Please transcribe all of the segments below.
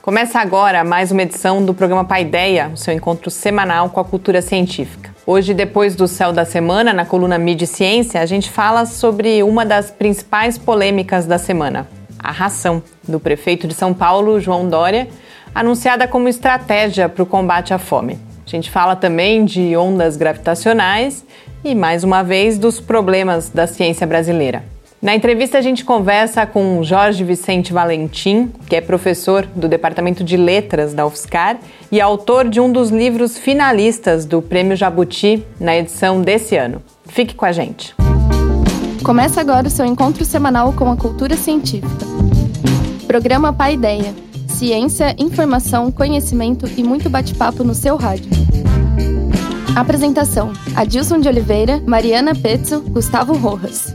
Começa agora mais uma edição do programa Paideia, o seu encontro semanal com a cultura científica. Hoje, depois do Céu da Semana, na coluna Mídia e Ciência, a gente fala sobre uma das principais polêmicas da semana, a ração do prefeito de São Paulo, João Dória, anunciada como estratégia para o combate à fome. A gente fala também de ondas gravitacionais e, mais uma vez, dos problemas da ciência brasileira. Na entrevista, a gente conversa com Jorge Vicente Valentim, que é professor do Departamento de Letras da UFSCar e autor de um dos livros finalistas do Prêmio Jabuti na edição desse ano. Fique com a gente. Começa agora o seu encontro semanal com a cultura científica. Programa Pai Ideia ciência, informação, conhecimento e muito bate-papo no seu rádio. Apresentação: Adilson de Oliveira, Mariana Pezzo, Gustavo Rojas.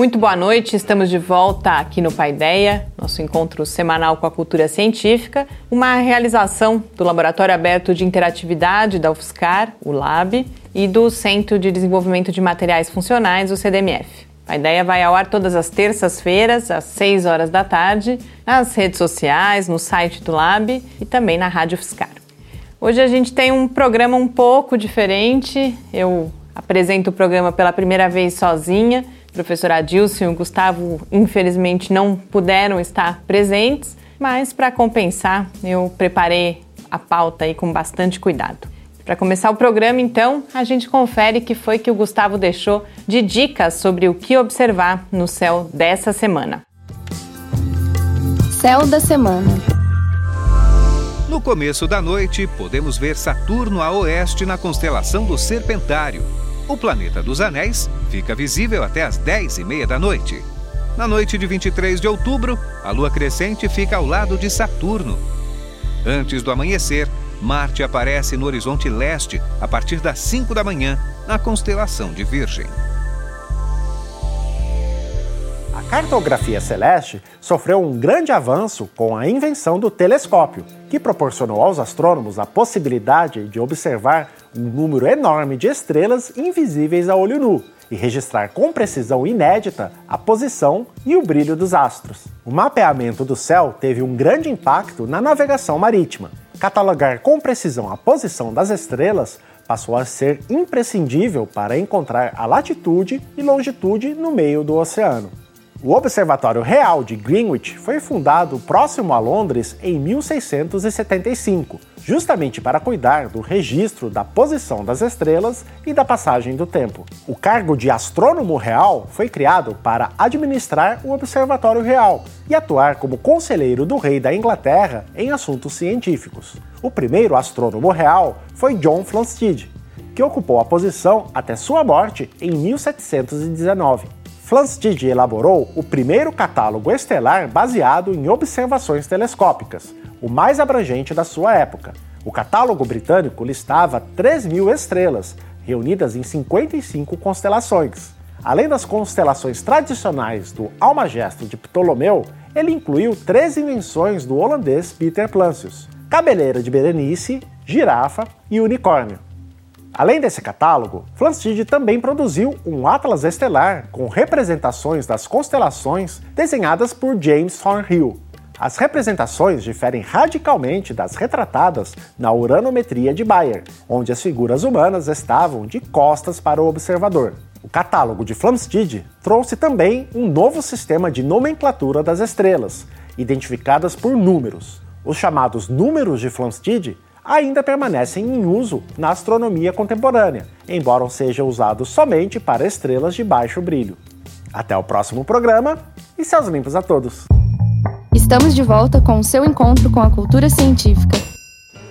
Muito boa noite, estamos de volta aqui no Paideia, nosso encontro semanal com a cultura científica, uma realização do Laboratório Aberto de Interatividade da UFSCar, o LAB, e do Centro de Desenvolvimento de Materiais Funcionais, o CDMF. A ideia vai ao ar todas as terças-feiras, às 6 horas da tarde, nas redes sociais, no site do Lab e também na Rádio UFSCar. Hoje a gente tem um programa um pouco diferente. Eu apresento o programa pela primeira vez sozinha. Professor Adilson e o Gustavo, infelizmente, não puderam estar presentes, mas para compensar, eu preparei a pauta aí com bastante cuidado. Para começar o programa, então, a gente confere o que foi que o Gustavo deixou de dicas sobre o que observar no céu dessa semana. Céu da semana. No começo da noite, podemos ver Saturno a oeste na constelação do Serpentário. O planeta dos Anéis fica visível até as 10 e meia da noite. Na noite de 23 de outubro, a lua crescente fica ao lado de Saturno. Antes do amanhecer, Marte aparece no horizonte leste a partir das 5 da manhã, na constelação de Virgem. A cartografia celeste sofreu um grande avanço com a invenção do telescópio que proporcionou aos astrônomos a possibilidade de observar um número enorme de estrelas invisíveis a olho nu e registrar com precisão inédita a posição e o brilho dos astros. O mapeamento do céu teve um grande impacto na navegação marítima. Catalogar com precisão a posição das estrelas passou a ser imprescindível para encontrar a latitude e longitude no meio do oceano. O Observatório Real de Greenwich foi fundado próximo a Londres em 1675, justamente para cuidar do registro da posição das estrelas e da passagem do tempo. O cargo de astrônomo real foi criado para administrar o Observatório Real e atuar como conselheiro do rei da Inglaterra em assuntos científicos. O primeiro astrônomo real foi John Flamsteed, que ocupou a posição até sua morte em 1719. Flamsteed elaborou o primeiro catálogo estelar baseado em observações telescópicas, o mais abrangente da sua época. O catálogo britânico listava 3 mil estrelas, reunidas em 55 constelações. Além das constelações tradicionais do Almagesto de Ptolomeu, ele incluiu três invenções do holandês Peter Plancius: cabeleira de Berenice, girafa e unicórnio. Além desse catálogo, Flamsteed também produziu um atlas estelar com representações das constelações desenhadas por James Thornhill. As representações diferem radicalmente das retratadas na uranometria de Bayer, onde as figuras humanas estavam de costas para o observador. O catálogo de Flamsteed trouxe também um novo sistema de nomenclatura das estrelas, identificadas por números. Os chamados números de Flamsteed ainda permanecem em uso na astronomia contemporânea, embora sejam usados somente para estrelas de baixo brilho. Até o próximo programa e céus limpos a todos! Estamos de volta com o seu encontro com a cultura científica.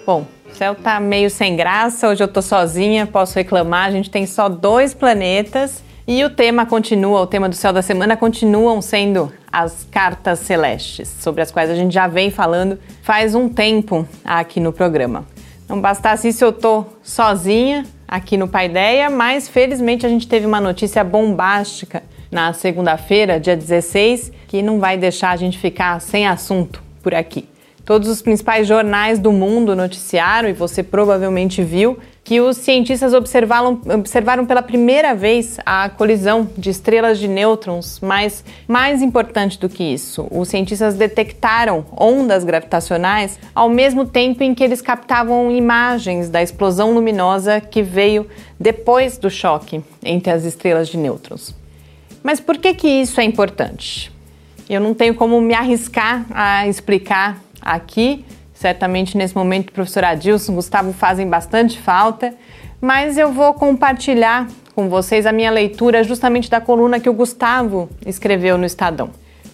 Bom, o céu tá meio sem graça, hoje eu tô sozinha, posso reclamar, a gente tem só dois planetas e o tema continua, o tema do céu da semana continuam sendo as cartas celestes, sobre as quais a gente já vem falando faz um tempo aqui no programa. Não bastasse isso, eu tô sozinha, aqui no Paideia, mas felizmente a gente teve uma notícia bombástica na segunda-feira, dia 16, que não vai deixar a gente ficar sem assunto por aqui. Todos os principais jornais do mundo noticiaram, e você provavelmente viu, que os cientistas observaram, observaram pela primeira vez a colisão de estrelas de nêutrons, mas mais importante do que isso, os cientistas detectaram ondas gravitacionais ao mesmo tempo em que eles captavam imagens da explosão luminosa que veio depois do choque entre as estrelas de nêutrons. Mas por que, que isso é importante? Eu não tenho como me arriscar a explicar aqui. Certamente nesse momento o professor Adilson, Gustavo fazem bastante falta, mas eu vou compartilhar com vocês a minha leitura justamente da coluna que o Gustavo escreveu no Estadão.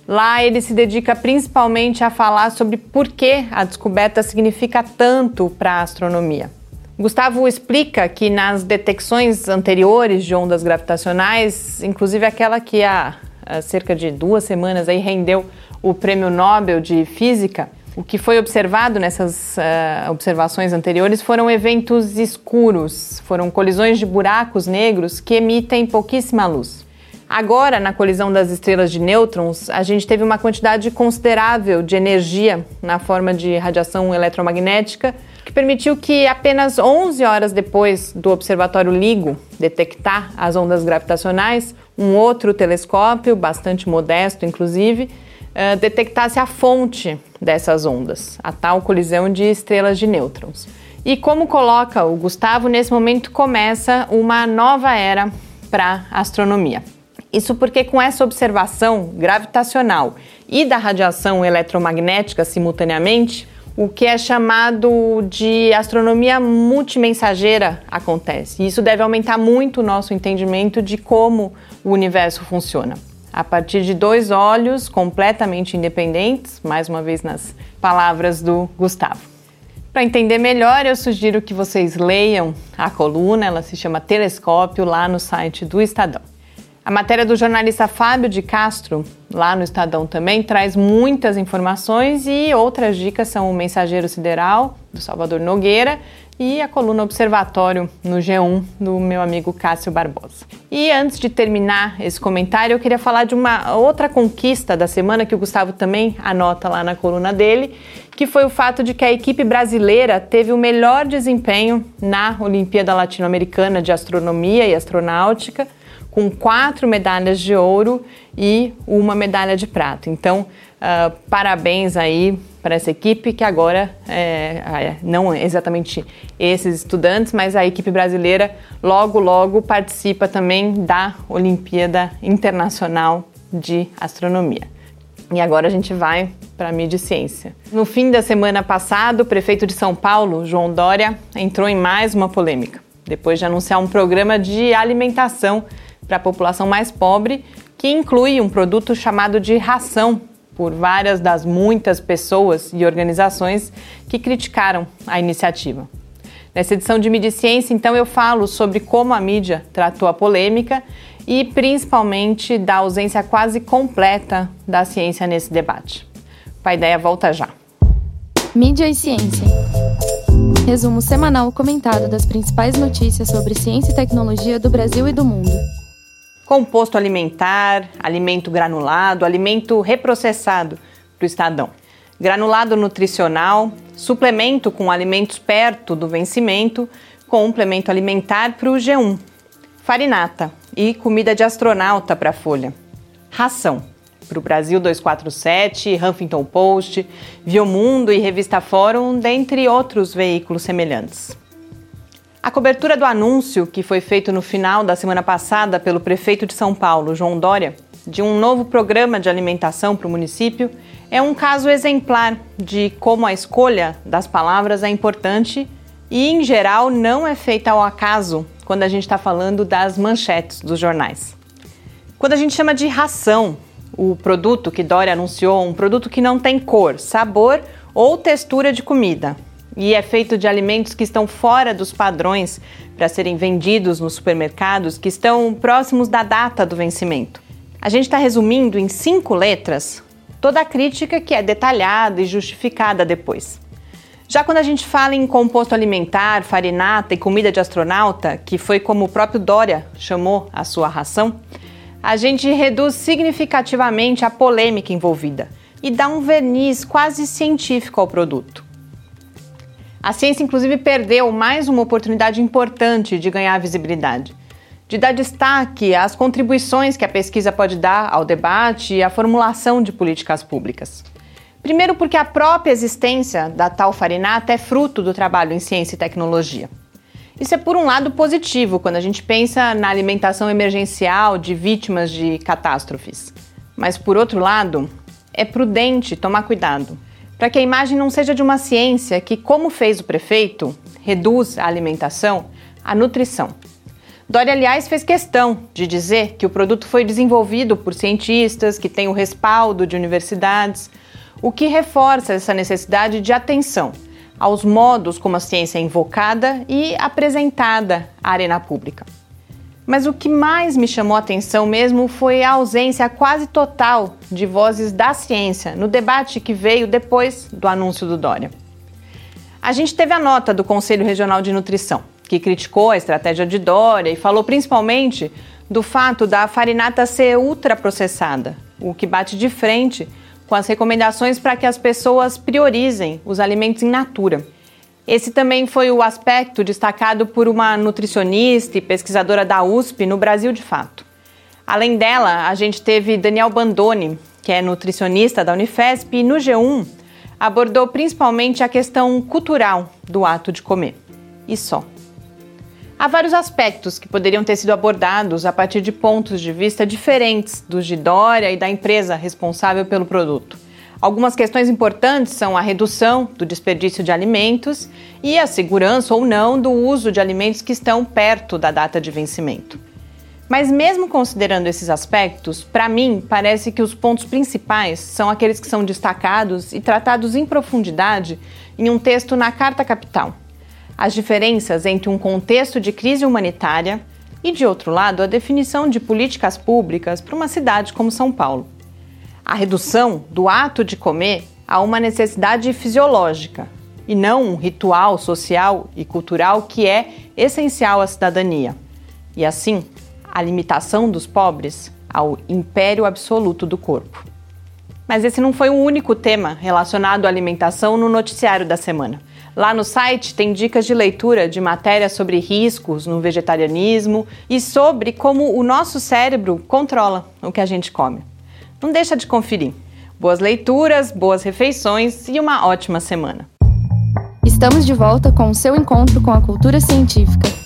Lá ele se dedica principalmente a falar sobre por que a descoberta significa tanto para a astronomia. Gustavo explica que nas detecções anteriores de ondas gravitacionais, inclusive aquela que há, há cerca de duas semanas aí rendeu o Prêmio Nobel de Física, o que foi observado nessas uh, observações anteriores foram eventos escuros, foram colisões de buracos negros que emitem pouquíssima luz. Agora, na colisão das estrelas de nêutrons, a gente teve uma quantidade considerável de energia na forma de radiação eletromagnética, que permitiu que apenas 11 horas depois do observatório LIGO detectar as ondas gravitacionais, um outro telescópio, bastante modesto inclusive, uh, detectasse a fonte dessas ondas, a tal colisão de estrelas de nêutrons. E como coloca o Gustavo, nesse momento começa uma nova era para a astronomia. Isso porque com essa observação gravitacional e da radiação eletromagnética simultaneamente, o que é chamado de astronomia multimensageira acontece. E isso deve aumentar muito o nosso entendimento de como o universo funciona a partir de dois olhos completamente independentes, mais uma vez nas palavras do Gustavo. Para entender melhor, eu sugiro que vocês leiam a coluna, ela se chama Telescópio, lá no site do Estadão. A matéria do jornalista Fábio de Castro, lá no Estadão também, traz muitas informações e outras dicas são o Mensageiro Sideral, do Salvador Nogueira, e a coluna Observatório no G1 do meu amigo Cássio Barbosa. E antes de terminar esse comentário, eu queria falar de uma outra conquista da semana que o Gustavo também anota lá na coluna dele, que foi o fato de que a equipe brasileira teve o melhor desempenho na Olimpíada Latino-Americana de Astronomia e Astronáutica, com quatro medalhas de ouro e uma medalha de prata. Então, uh, parabéns aí para essa equipe, que agora, é, é, não exatamente esses estudantes, mas a equipe brasileira logo, logo participa também da Olimpíada Internacional de Astronomia. E agora a gente vai para a mídia ciência. No fim da semana passada, o prefeito de São Paulo, João Dória, entrou em mais uma polêmica, depois de anunciar um programa de alimentação para a população mais pobre, que inclui um produto chamado de ração por várias das muitas pessoas e organizações que criticaram a iniciativa. Nessa edição de Mídia Ciência, então, eu falo sobre como a mídia tratou a polêmica e principalmente da ausência quase completa da ciência nesse debate. A ideia volta já. Mídia e Ciência. Resumo semanal comentado das principais notícias sobre ciência e tecnologia do Brasil e do mundo composto alimentar, alimento granulado, alimento reprocessado para o Estadão. Granulado nutricional, suplemento com alimentos perto do vencimento, complemento alimentar para o G1. Farinata e comida de astronauta para a Folha. Ração para o Brasil 247, Huffington Post, Biomundo e Revista Fórum, dentre outros veículos semelhantes. A cobertura do anúncio que foi feito no final da semana passada pelo prefeito de São Paulo, João Dória, de um novo programa de alimentação para o município é um caso exemplar de como a escolha das palavras é importante e, em geral, não é feita ao acaso quando a gente está falando das manchetes dos jornais. Quando a gente chama de ração, o produto que Dória anunciou, um produto que não tem cor, sabor ou textura de comida, e é feito de alimentos que estão fora dos padrões para serem vendidos nos supermercados, que estão próximos da data do vencimento. A gente está resumindo em cinco letras toda a crítica que é detalhada e justificada depois. Já quando a gente fala em composto alimentar, farinata e comida de astronauta, que foi como o próprio Dória chamou a sua ração, a gente reduz significativamente a polêmica envolvida e dá um verniz quase científico ao produto. A ciência, inclusive, perdeu mais uma oportunidade importante de ganhar visibilidade, de dar destaque às contribuições que a pesquisa pode dar ao debate e à formulação de políticas públicas. Primeiro, porque a própria existência da tal farinata é fruto do trabalho em ciência e tecnologia. Isso é, por um lado, positivo quando a gente pensa na alimentação emergencial de vítimas de catástrofes. Mas, por outro lado, é prudente tomar cuidado para que a imagem não seja de uma ciência que, como fez o prefeito, reduz a alimentação à nutrição. Dória, aliás, fez questão de dizer que o produto foi desenvolvido por cientistas que têm o respaldo de universidades, o que reforça essa necessidade de atenção aos modos como a ciência é invocada e apresentada à arena pública. Mas o que mais me chamou a atenção mesmo foi a ausência quase total de vozes da ciência no debate que veio depois do anúncio do Dória. A gente teve a nota do Conselho Regional de Nutrição, que criticou a estratégia de Dória e falou principalmente do fato da farinata ser ultraprocessada, o que bate de frente com as recomendações para que as pessoas priorizem os alimentos in natura. Esse também foi o aspecto destacado por uma nutricionista e pesquisadora da USP no Brasil de Fato. Além dela, a gente teve Daniel Bandoni, que é nutricionista da Unifesp, e no G1 abordou principalmente a questão cultural do ato de comer. E só. Há vários aspectos que poderiam ter sido abordados a partir de pontos de vista diferentes dos de Dória e da empresa responsável pelo produto. Algumas questões importantes são a redução do desperdício de alimentos e a segurança ou não do uso de alimentos que estão perto da data de vencimento. Mas, mesmo considerando esses aspectos, para mim parece que os pontos principais são aqueles que são destacados e tratados em profundidade em um texto na Carta Capital. As diferenças entre um contexto de crise humanitária e, de outro lado, a definição de políticas públicas para uma cidade como São Paulo a redução do ato de comer a uma necessidade fisiológica e não um ritual social e cultural que é essencial à cidadania. E assim, a limitação dos pobres ao império absoluto do corpo. Mas esse não foi o único tema relacionado à alimentação no noticiário da semana. Lá no site tem dicas de leitura de matérias sobre riscos no vegetarianismo e sobre como o nosso cérebro controla o que a gente come. Não deixa de conferir. Boas leituras, boas refeições e uma ótima semana. Estamos de volta com o seu encontro com a cultura científica.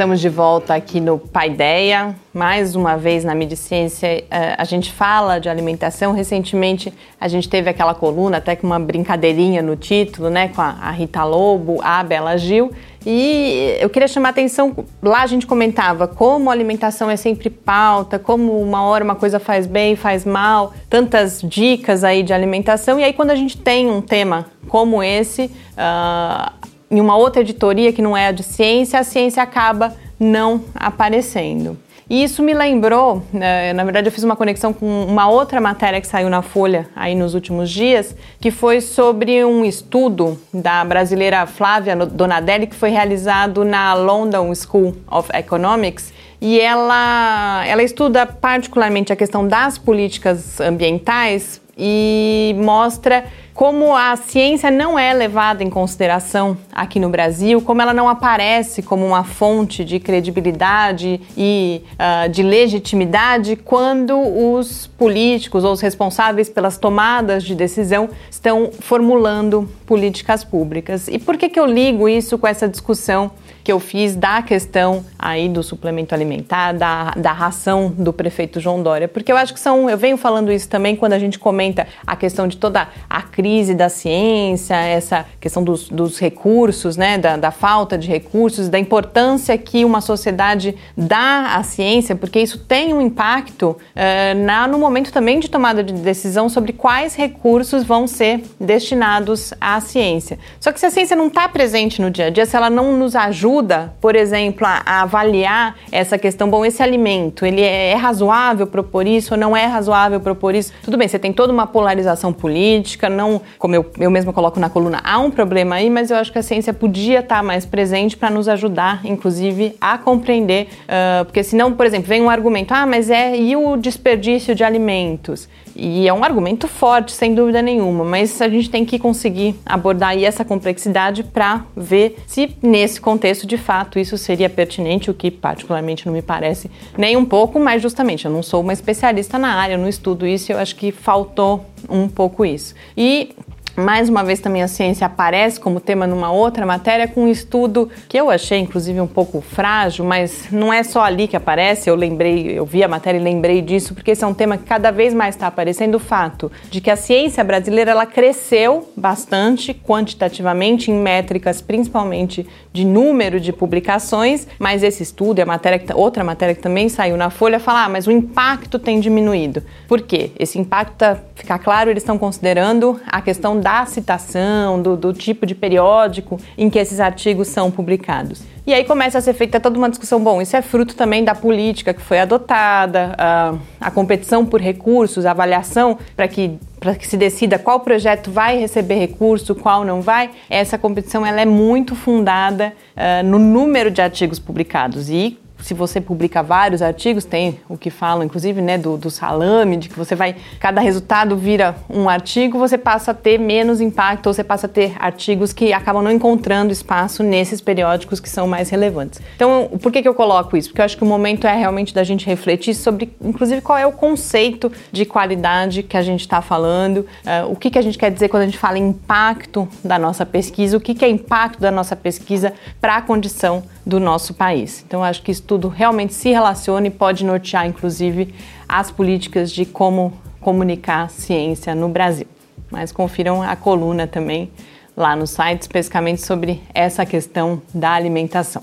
Estamos de volta aqui no Paideia, mais uma vez na Mediciência. Eh, a gente fala de alimentação. Recentemente a gente teve aquela coluna, até com uma brincadeirinha no título, né, com a Rita Lobo, a Bela Gil. E eu queria chamar a atenção, lá a gente comentava como a alimentação é sempre pauta, como uma hora uma coisa faz bem, faz mal, tantas dicas aí de alimentação. E aí quando a gente tem um tema como esse, uh, em uma outra editoria que não é a de ciência, a ciência acaba não aparecendo. E isso me lembrou, né, na verdade eu fiz uma conexão com uma outra matéria que saiu na Folha aí nos últimos dias, que foi sobre um estudo da brasileira Flávia Donadelli que foi realizado na London School of Economics e ela, ela estuda particularmente a questão das políticas ambientais e mostra como a ciência não é levada em consideração aqui no Brasil, como ela não aparece como uma fonte de credibilidade e uh, de legitimidade quando os políticos ou os responsáveis pelas tomadas de decisão estão formulando políticas públicas. E por que, que eu ligo isso com essa discussão que eu fiz da questão aí do suplemento alimentar, da, da ração do prefeito João Dória, porque eu acho que são, eu venho falando isso também quando a gente comenta a questão de toda a crise da ciência, essa questão dos, dos recursos, né, da, da falta de recursos, da importância que uma sociedade dá à ciência, porque isso tem um impacto uh, na, no momento também de tomada de decisão sobre quais recursos vão ser destinados à ciência. Só que se a ciência não está presente no dia a dia, se ela não nos ajuda ajuda, por exemplo, a, a, avaliar essa questão, bom, esse alimento, ele é, é razoável propor isso ou não é razoável propor isso? Tudo bem, você tem toda uma polarização política, não, Como eu, eu mesmo coloco na coluna, há um problema aí, mas eu acho que a ciência podia estar mais presente para nos ajudar, inclusive, a compreender. Uh, porque senão, por exemplo, vem um argumento, ah, mas é e o desperdício de alimentos? E é um argumento forte, sem dúvida nenhuma, mas a gente tem que conseguir abordar aí essa complexidade para ver se nesse contexto de fato isso seria pertinente, o que particularmente não me parece nem um pouco, mas justamente eu não sou uma especialista na área, eu não estudo isso, eu acho que faltou um pouco isso. E mais uma vez também a ciência aparece como tema numa outra matéria com um estudo que eu achei inclusive um pouco frágil, mas não é só ali que aparece, eu lembrei, eu vi a matéria e lembrei disso, porque esse é um tema que cada vez mais está aparecendo o fato de que a ciência brasileira ela cresceu bastante quantitativamente em métricas principalmente de número de publicações, mas esse estudo e a matéria outra matéria que também saiu na Folha fala, ah, mas o impacto tem diminuído. Por quê? Esse impacto, tá, ficar claro, eles estão considerando a questão da citação, do, do tipo de periódico em que esses artigos são publicados. E aí começa a ser feita toda uma discussão. Bom, isso é fruto também da política que foi adotada, a, a competição por recursos, a avaliação para que para que se decida qual projeto vai receber recurso, qual não vai. Essa competição ela é muito fundada uh, no número de artigos publicados e se você publica vários artigos, tem o que falam, inclusive, né, do, do salame, de que você vai, cada resultado vira um artigo, você passa a ter menos impacto, ou você passa a ter artigos que acabam não encontrando espaço nesses periódicos que são mais relevantes. Então, por que, que eu coloco isso? Porque eu acho que o momento é realmente da gente refletir sobre, inclusive, qual é o conceito de qualidade que a gente está falando, uh, o que, que a gente quer dizer quando a gente fala impacto da nossa pesquisa, o que, que é impacto da nossa pesquisa para a condição do nosso país. Então, acho que isso tudo realmente se relaciona e pode nortear, inclusive, as políticas de como comunicar ciência no Brasil. Mas confiram a coluna também lá no site, especificamente sobre essa questão da alimentação.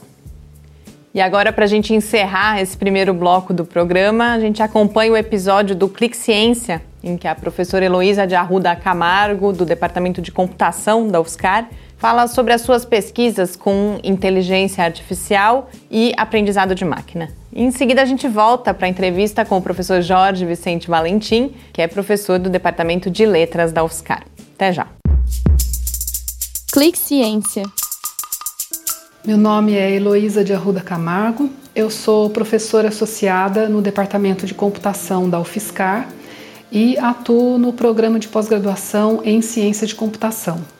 E agora, para a gente encerrar esse primeiro bloco do programa, a gente acompanha o episódio do Clique Ciência, em que a professora Heloísa de Arruda Camargo, do Departamento de Computação da UFSCar, fala sobre as suas pesquisas com inteligência artificial e aprendizado de máquina. Em seguida, a gente volta para a entrevista com o professor Jorge Vicente Valentim, que é professor do Departamento de Letras da UFSCar. Até já! Clique Ciência. Meu nome é Heloísa de Arruda Camargo, eu sou professora associada no Departamento de Computação da UFSCar e atuo no programa de pós-graduação em Ciência de Computação.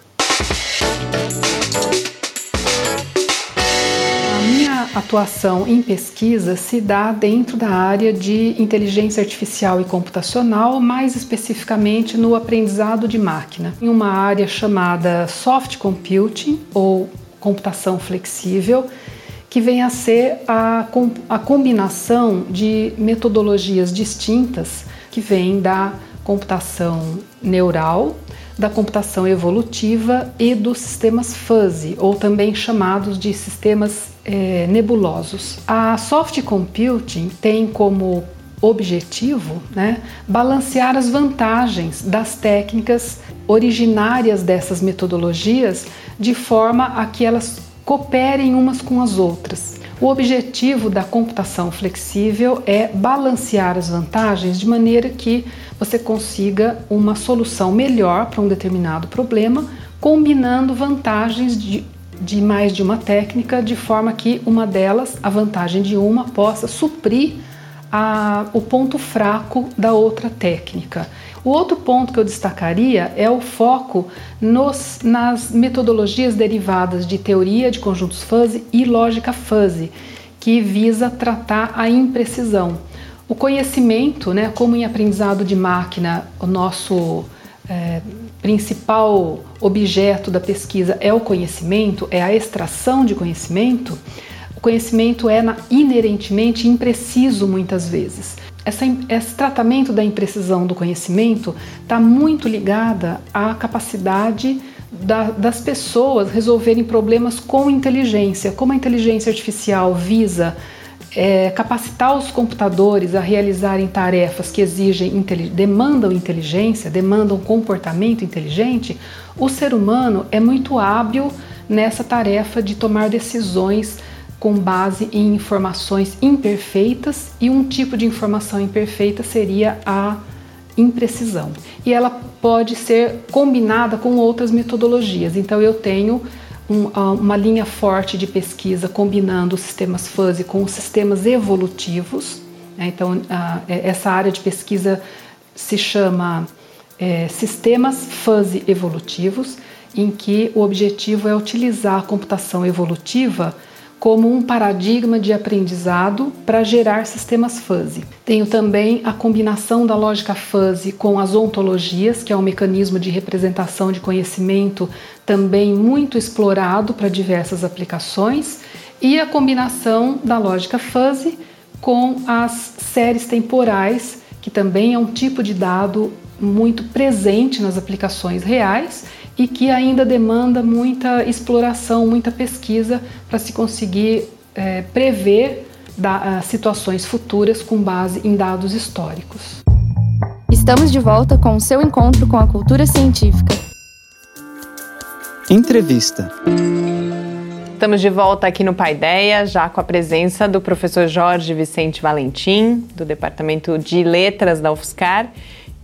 Atuação em pesquisa se dá dentro da área de inteligência artificial e computacional, mais especificamente no aprendizado de máquina, em uma área chamada soft computing ou computação flexível, que vem a ser a, a combinação de metodologias distintas que vêm da computação neural da computação evolutiva e dos sistemas fuzzy, ou também chamados de sistemas é, nebulosos. A soft computing tem como objetivo né, balancear as vantagens das técnicas originárias dessas metodologias de forma a que elas cooperem umas com as outras. O objetivo da computação flexível é balancear as vantagens de maneira que você consiga uma solução melhor para um determinado problema, combinando vantagens de, de mais de uma técnica, de forma que uma delas, a vantagem de uma, possa suprir a, o ponto fraco da outra técnica. O outro ponto que eu destacaria é o foco nos, nas metodologias derivadas de teoria de conjuntos fuzzy e lógica fuzzy, que visa tratar a imprecisão. O conhecimento, né, como em aprendizado de máquina, o nosso é, principal objeto da pesquisa é o conhecimento, é a extração de conhecimento, o conhecimento é na, inerentemente impreciso muitas vezes. Essa, esse tratamento da imprecisão do conhecimento está muito ligada à capacidade da, das pessoas resolverem problemas com inteligência. Como a inteligência artificial visa é, capacitar os computadores a realizarem tarefas que exigem, demandam inteligência, demandam comportamento inteligente, o ser humano é muito hábil nessa tarefa de tomar decisões com base em informações imperfeitas e um tipo de informação imperfeita seria a imprecisão. E ela pode ser combinada com outras metodologias. Então, eu tenho um, uma linha forte de pesquisa combinando os sistemas fuzzy com os sistemas evolutivos. Né? Então, é, essa área de pesquisa se chama é, Sistemas Fuzzy Evolutivos, em que o objetivo é utilizar a computação evolutiva como um paradigma de aprendizado para gerar sistemas fuzzy. Tenho também a combinação da lógica fuzzy com as ontologias, que é um mecanismo de representação de conhecimento também muito explorado para diversas aplicações, e a combinação da lógica fuzzy com as séries temporais, que também é um tipo de dado muito presente nas aplicações reais e que ainda demanda muita exploração, muita pesquisa para se conseguir é, prever da, situações futuras com base em dados históricos. Estamos de volta com o seu encontro com a cultura científica. Entrevista. Estamos de volta aqui no Paideia, já com a presença do professor Jorge Vicente Valentim, do Departamento de Letras da UFSCar,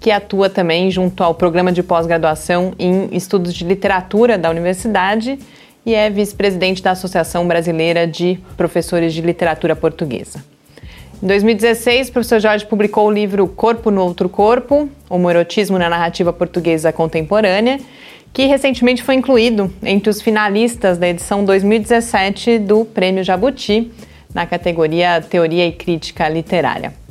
que atua também junto ao programa de pós-graduação em estudos de literatura da universidade e é vice-presidente da Associação Brasileira de Professores de Literatura Portuguesa. Em 2016, o professor Jorge publicou o livro Corpo no Outro Corpo, Homoerotismo na Narrativa Portuguesa Contemporânea, que recentemente foi incluído entre os finalistas da edição 2017 do Prêmio Jabuti, na categoria Teoria e Crítica Literária.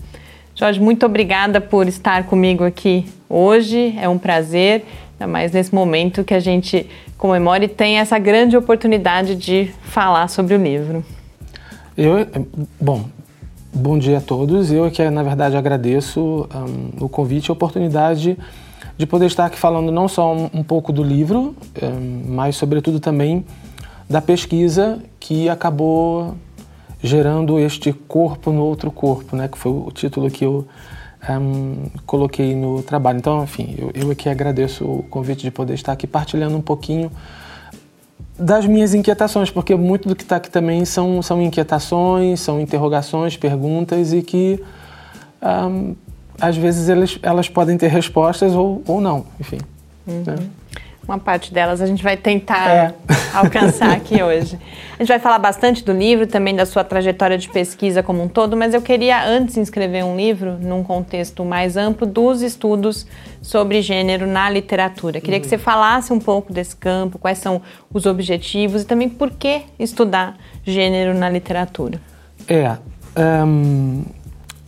Jorge, muito obrigada por estar comigo aqui hoje. É um prazer, ainda mais nesse momento que a gente comemora e tem essa grande oportunidade de falar sobre o livro. Eu, bom, bom dia a todos. Eu que na verdade agradeço um, o convite e a oportunidade de poder estar aqui falando não só um, um pouco do livro, um, mas sobretudo também da pesquisa que acabou gerando este corpo no outro corpo, né? Que foi o título que eu um, coloquei no trabalho. Então, enfim, eu, eu aqui agradeço o convite de poder estar aqui partilhando um pouquinho das minhas inquietações, porque muito do que está aqui também são, são inquietações, são interrogações, perguntas e que um, às vezes elas, elas podem ter respostas ou, ou não, enfim. Uhum. Né? Uma parte delas a gente vai tentar é. alcançar aqui hoje. A gente vai falar bastante do livro, também da sua trajetória de pesquisa como um todo, mas eu queria antes escrever um livro num contexto mais amplo dos estudos sobre gênero na literatura. Queria uhum. que você falasse um pouco desse campo, quais são os objetivos e também por que estudar gênero na literatura. É. Um,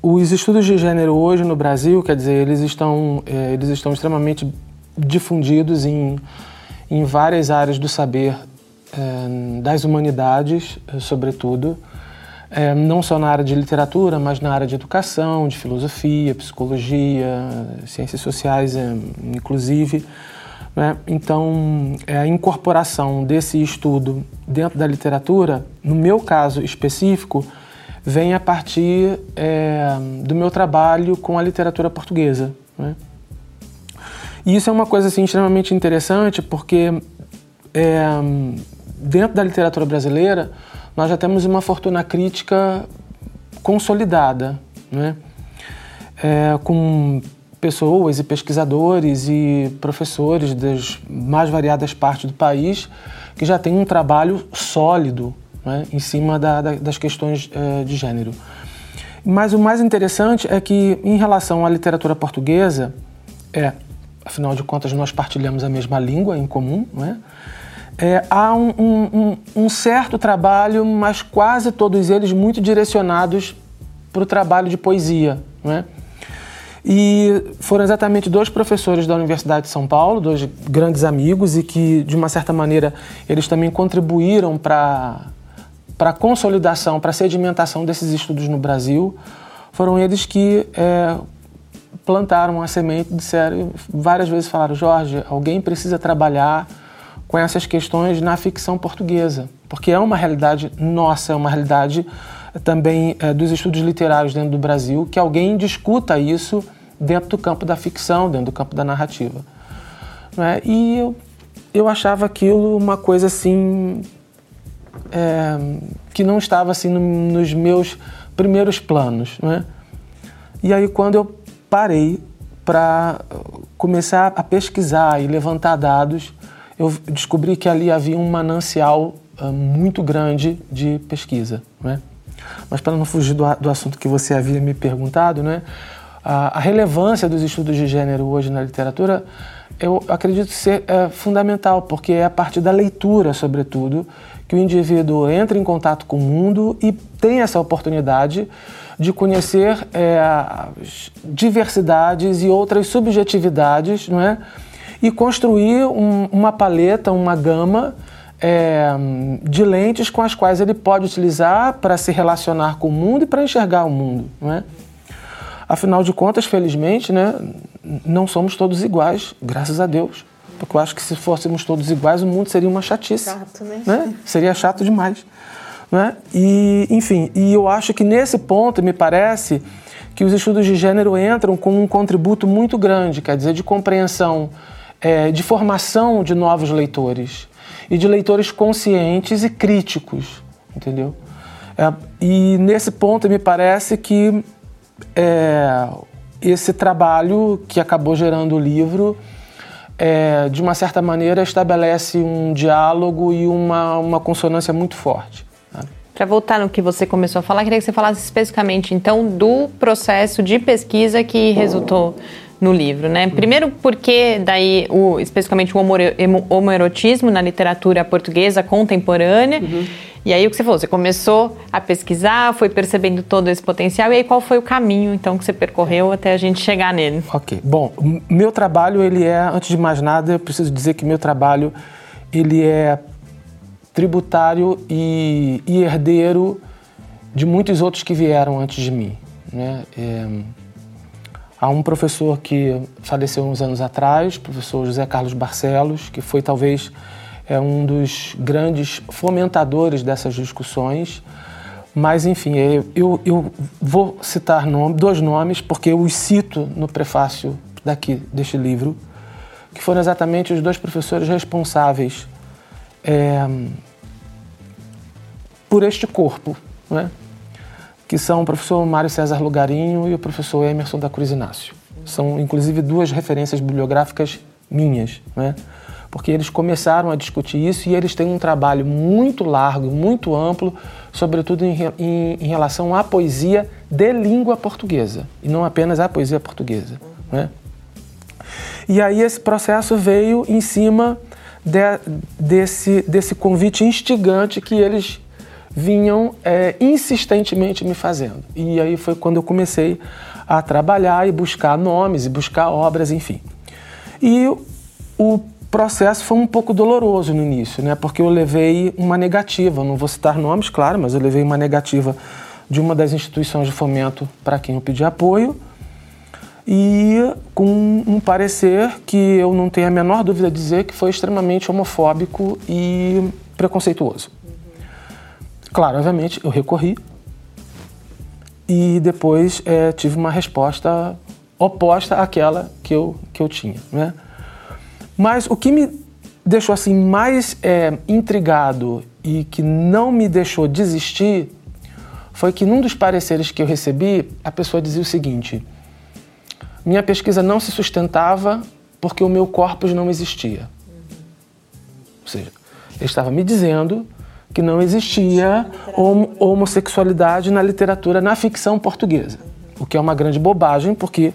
os estudos de gênero hoje no Brasil, quer dizer, eles estão, é, eles estão extremamente difundidos em, em várias áreas do saber é, das humanidades, é, sobretudo, é, não só na área de literatura, mas na área de educação, de filosofia, psicologia, ciências sociais, inclusive. Né? Então, a incorporação desse estudo dentro da literatura, no meu caso específico, vem a partir é, do meu trabalho com a literatura portuguesa. Né? E isso é uma coisa assim, extremamente interessante porque é, dentro da literatura brasileira nós já temos uma fortuna crítica consolidada, né? É, com pessoas e pesquisadores e professores das mais variadas partes do país que já têm um trabalho sólido né, em cima da, da, das questões é, de gênero. Mas o mais interessante é que, em relação à literatura portuguesa, é afinal de contas nós partilhamos a mesma língua em comum, não é? Há um, um, um, certo trabalho, mas quase todos eles muito direcionados para o trabalho de poesia. Não é? E foram exatamente dois professores da Universidade de São Paulo, dois grandes amigos, e que, de uma certa maneira, eles também contribuíram para a consolidação, para a sedimentação desses estudos no Brasil. Foram eles que é, plantaram a semente, disseram, várias vezes falaram, Jorge, alguém precisa trabalhar com essas questões na ficção portuguesa, porque é uma realidade nossa, é uma realidade também é, dos estudos literários dentro do Brasil, que alguém discuta isso dentro do campo da ficção, dentro do campo da narrativa. É? E eu, eu achava aquilo uma coisa assim é, que não estava assim no, nos meus primeiros planos. Não é? E aí quando eu parei para começar a pesquisar e levantar dados, eu descobri que ali havia um manancial uh, muito grande de pesquisa. Né? Mas para não fugir do, do, assunto que você havia me perguntado, né? a, a relevância dos estudos de gênero hoje na literatura eu acredito ser é, fundamental, porque é a partir da leitura, sobretudo, que o indivíduo entra em contato com o mundo e tem essa oportunidade de conhecer é, diversidades e outras subjetividades, não é? E construir um, uma paleta, uma gama é, de lentes com as quais ele pode utilizar para se relacionar com o mundo e para enxergar o mundo, não é? Afinal de contas, felizmente, né, não somos todos iguais, graças a Deus. Porque eu acho que se fôssemos todos iguais, o mundo seria uma chatice. Chato, né? né? Seria chato demais. Né? E, enfim, e eu acho que nesse ponto, me parece que os estudos de gênero entram com um contributo muito grande, quer dizer, de compreensão, é, de formação de novos leitores e de leitores conscientes e críticos, entendeu? É, e nesse ponto me parece que é, esse trabalho que acabou gerando o livro, é, de uma certa maneira, estabelece um diálogo e uma, uma consonância muito forte. Para voltar no que você começou a falar, queria que você falasse especificamente, então, do processo de pesquisa que resultou no livro, né? Primeiro porque daí o, especificamente o homoerotismo na literatura portuguesa contemporânea. Uhum. E aí o que você falou, você começou a pesquisar, foi percebendo todo esse potencial e aí qual foi o caminho então que você percorreu até a gente chegar nele? OK. Bom, meu trabalho ele é, antes de mais nada, eu preciso dizer que meu trabalho ele é tributário e, e herdeiro de muitos outros que vieram antes de mim. Né? É, há um professor que faleceu uns anos atrás, o professor José Carlos Barcelos, que foi talvez é, um dos grandes fomentadores dessas discussões. Mas, enfim, é, eu, eu vou citar nome, dois nomes, porque eu os cito no prefácio daqui deste livro, que foram exatamente os dois professores responsáveis é, por este corpo, né? que são o professor Mário César Lugarinho e o professor Emerson da Cruz Inácio. São, inclusive, duas referências bibliográficas minhas, né? porque eles começaram a discutir isso e eles têm um trabalho muito largo, muito amplo, sobretudo em, em, em relação à poesia de língua portuguesa, e não apenas à poesia portuguesa. Né? E aí esse processo veio em cima de, desse, desse convite instigante que eles vinham é, insistentemente me fazendo. E aí foi quando eu comecei a trabalhar e buscar nomes e buscar obras, enfim. E o processo foi um pouco doloroso no início, né? Porque eu levei uma negativa, não vou citar nomes, claro, mas eu levei uma negativa de uma das instituições de fomento para quem eu pedi apoio e com um parecer que eu não tenho a menor dúvida de dizer que foi extremamente homofóbico e preconceituoso. Claro, obviamente, eu recorri e depois é, tive uma resposta oposta àquela que eu, que eu tinha. Né? Mas o que me deixou assim mais é, intrigado e que não me deixou desistir foi que num dos pareceres que eu recebi, a pessoa dizia o seguinte: minha pesquisa não se sustentava porque o meu corpus não existia. Ou seja, ele estava me dizendo que não existia homossexualidade na literatura, na ficção portuguesa. O que é uma grande bobagem, porque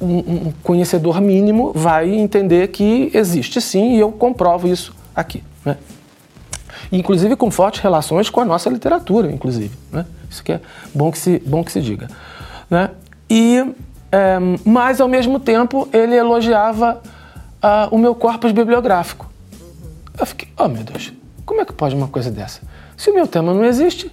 um conhecedor mínimo vai entender que existe sim, e eu comprovo isso aqui. Né? Inclusive com fortes relações com a nossa literatura, inclusive. Né? Isso que é bom que se, bom que se diga. Né? E, mas, ao mesmo tempo, ele elogiava uh, o meu corpus bibliográfico. Eu fiquei, oh meu Deus, como é que pode uma coisa dessa? Se o meu tema não existe,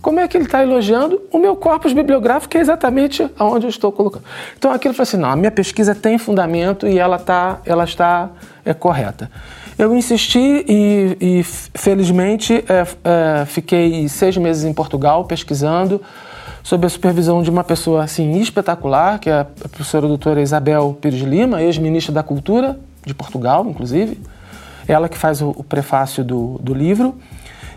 como é que ele está elogiando o meu corpus bibliográfico, que é exatamente aonde eu estou colocando? Então aquilo foi assim: não, a minha pesquisa tem fundamento e ela, tá, ela está é, correta. Eu insisti e, e felizmente, é, é, fiquei seis meses em Portugal pesquisando, sob a supervisão de uma pessoa assim espetacular, que é a professora doutora Isabel Pires Lima, ex-ministra da Cultura de Portugal, inclusive ela que faz o, o prefácio do, do livro.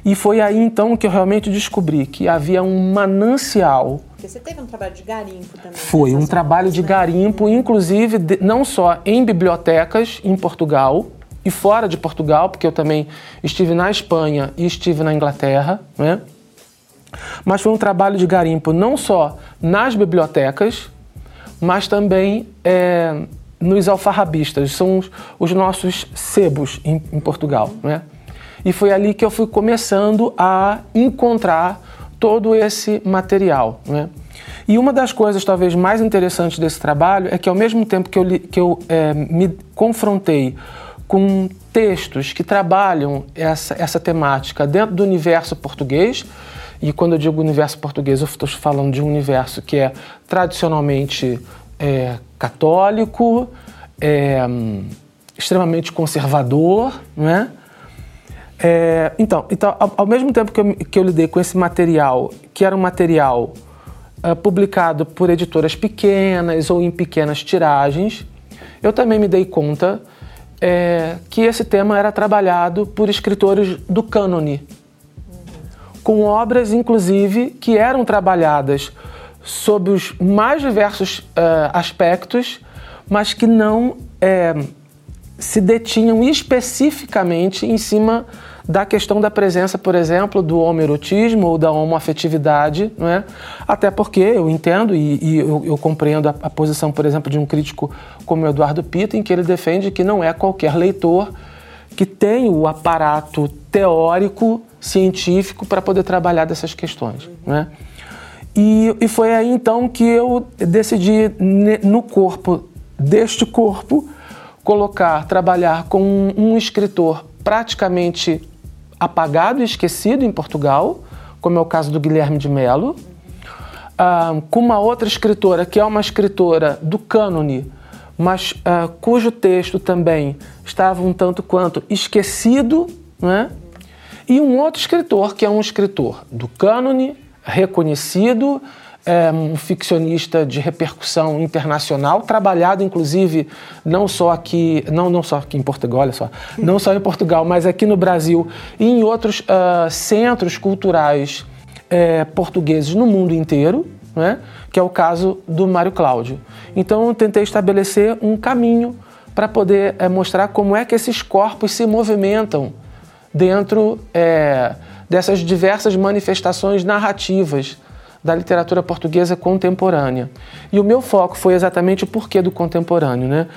E foi aí então que eu realmente descobri que havia um manancial. Porque você teve um trabalho de garimpo também. Foi um trabalho de né? garimpo, inclusive de, não só em bibliotecas em Portugal e fora de Portugal, porque eu também estive na Espanha e estive na Inglaterra, né? Mas foi um trabalho de garimpo não só nas bibliotecas, mas também é, nos alfarrabistas, são os, os nossos sebos em, em Portugal, né? E foi ali que eu fui começando a encontrar todo esse material. Né? E uma das coisas talvez mais interessantes desse trabalho é que ao mesmo tempo que eu, que eu é, me confrontei com textos que trabalham essa, essa temática dentro do universo português, e quando eu digo universo português, eu estou falando de um universo que é tradicionalmente é, católico, é, extremamente conservador, não é? É, então, então ao, ao, mesmo tempo que eu, que eu lidei com esse material, que era um material uh, publicado por editoras pequenas ou em pequenas tiragens, eu também me dei conta é, que esse tema era trabalhado por escritores do cânone, com obras, inclusive, que eram trabalhadas sob os mais diversos uh, aspectos, mas que não é, se detinham especificamente em cima da questão da presença, por exemplo, do homoerotismo ou da homoafetividade, não é? Até porque eu entendo e, e eu, eu, compreendo a, a, posição, por exemplo, de um crítico como Eduardo Pita, em que ele defende que não é qualquer leitor que tem o aparato teórico, científico para poder trabalhar dessas questões, não é? E, e foi aí então que eu decidi no corpo deste corpo colocar, trabalhar com um, um escritor praticamente apagado e esquecido em Portugal, como é o caso do Guilherme de Mello, ah, com uma outra escritora que é uma escritora do cânone, mas ah, cujo texto também estava um tanto quanto esquecido, né? E um outro escritor que é um escritor do cânone, reconhecido, é um ficcionista de repercussão internacional, trabalhado inclusive não só aqui, não, não só aqui em Portugal, olha só, não só em Portugal, mas aqui no Brasil e em outros uh, centros culturais é, portugueses no mundo inteiro, né? que é o caso do Mário Cláudio. Então eu tentei estabelecer um caminho para poder é, mostrar como é que esses corpos se movimentam dentro é, dessas diversas manifestações narrativas da literatura portuguesa contemporânea. E o meu foco foi exatamente o porquê do contemporâneo. Né?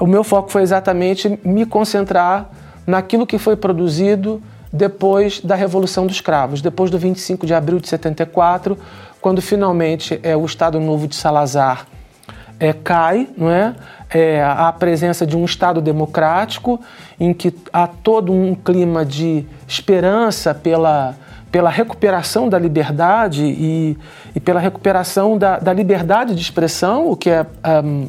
O meu foco foi exatamente me concentrar naquilo que foi produzido depois da Revolução dos Cravos, depois do 25 de abril de 74, quando finalmente é, o Estado Novo de Salazar é, cai, não é? É? a presença de um Estado democrático em que há todo um clima de esperança pela pela recuperação da liberdade e, e pela recuperação da, da, liberdade de expressão, o que é um,